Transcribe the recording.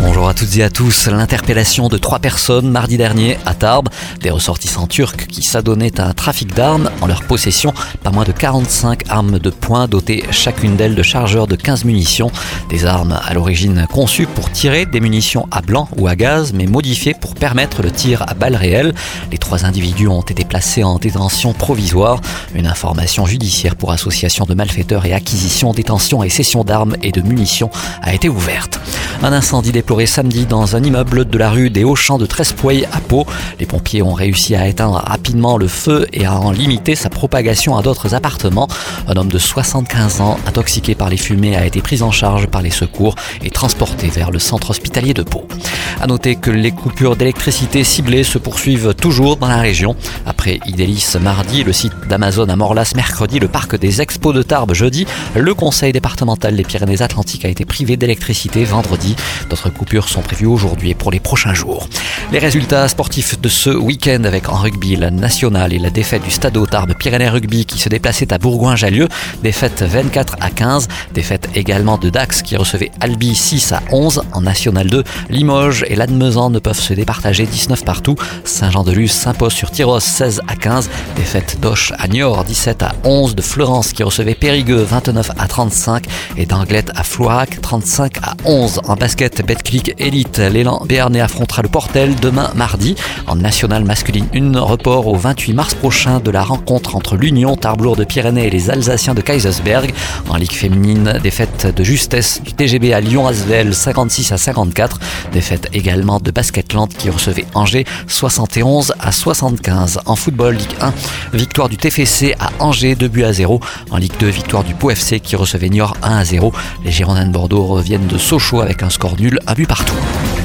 Bonjour à toutes et à tous. L'interpellation de trois personnes mardi dernier à Tarbes, des ressortissants turcs qui s'adonnaient à un trafic d'armes en leur possession, pas moins de 45 armes de poing dotées chacune d'elles de chargeurs de 15 munitions. Des armes à l'origine conçues pour tirer des munitions à blanc ou à gaz, mais modifiées pour permettre le tir à balles réelles. Les trois individus ont été placés en détention provisoire. Une information judiciaire pour association de malfaiteurs et acquisition, détention et cession d'armes et de munitions a été ouverte. Un incendie déploré samedi dans un immeuble de la rue des Hauts-Champs de Trespouille à Pau. Les pompiers ont réussi à éteindre rapidement le feu et à en limiter sa propagation à d'autres appartements. Un homme de 75 ans, intoxiqué par les fumées, a été pris en charge par les secours et transporté vers le centre hospitalier de Pau. À noter que les coupures d'électricité ciblées se poursuivent toujours dans la région. Après Idélis mardi, le site d'Amazon à Morlas mercredi, le parc des expos de Tarbes jeudi, le conseil départemental des Pyrénées-Atlantiques a été privé d'électricité vendredi. D'autres coupures sont prévues aujourd'hui et pour les prochains jours. Les résultats sportifs de ce week-end avec en rugby la nationale et la défaite du Stade Tarbes Pyrénées Rugby qui se déplaçait à Bourgoin-Jallieu, défaite 24 à 15, défaite également de Dax qui recevait Albi 6 à 11 en National 2, Limoges et Lannemezan ne peuvent se départager 19 partout, Saint-Jean-de-Luz s'impose sur Tyros 16 à 15, défaite d'Oche à Niort 17 à 11, de Florence qui recevait Périgueux 29 à 35 et d'Anglette à Floirac 35 à 11 en basket Betclic Elite. L'élan Béarnais affrontera le Portel demain mardi. En nationale masculine une report au 28 mars prochain de la rencontre entre l'Union Tarblour de Pyrénées et les Alsaciens de Kaisersberg. En Ligue féminine, défaite de justesse du TGB à Lyon-Asvel 56 à 54. Défaite également de Basketland qui recevait Angers 71 à 75. En football, Ligue 1, victoire du TFC à Angers 2 buts à 0. En Ligue 2, victoire du Pau FC qui recevait Niort 1 à 0. Les Girondins de Bordeaux reviennent de Sochaux avec un score nul, un but partout.